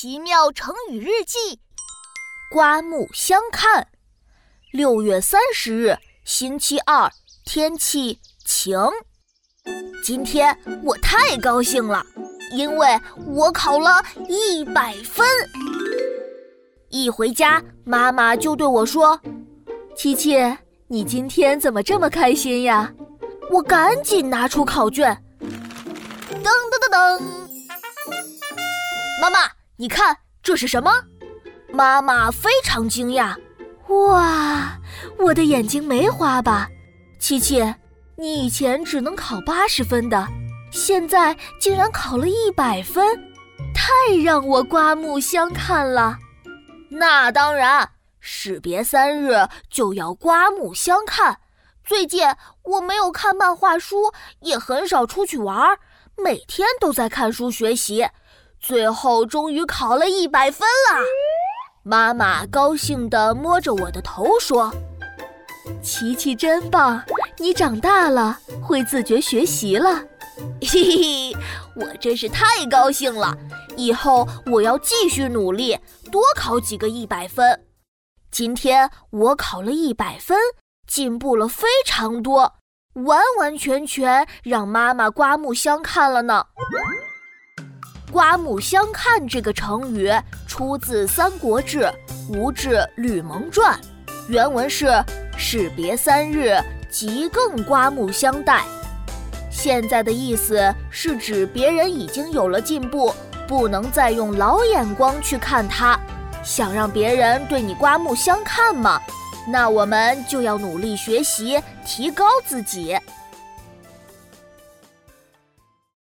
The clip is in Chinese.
奇妙成语日记，刮目相看。六月三十日，星期二，天气晴。今天我太高兴了，因为我考了一百分。一回家，妈妈就对我说：“琪琪，你今天怎么这么开心呀？”我赶紧拿出考卷，噔噔噔噔。妈妈，你看这是什么？妈妈非常惊讶。哇，我的眼睛没花吧？琪琪，你以前只能考八十分的，现在竟然考了一百分，太让我刮目相看了。那当然，士别三日就要刮目相看。最近我没有看漫画书，也很少出去玩，每天都在看书学习。最后终于考了一百分了，妈妈高兴地摸着我的头说：“琪琪真棒，你长大了会自觉学习了。”嘿嘿，我真是太高兴了！以后我要继续努力，多考几个一百分。今天我考了一百分，进步了非常多，完完全全让妈妈刮目相看了呢。刮目相看这个成语出自《三国志·吴志吕蒙传》，原文是“士别三日，即更刮目相待”。现在的意思是指别人已经有了进步，不能再用老眼光去看他。想让别人对你刮目相看吗？那我们就要努力学习，提高自己。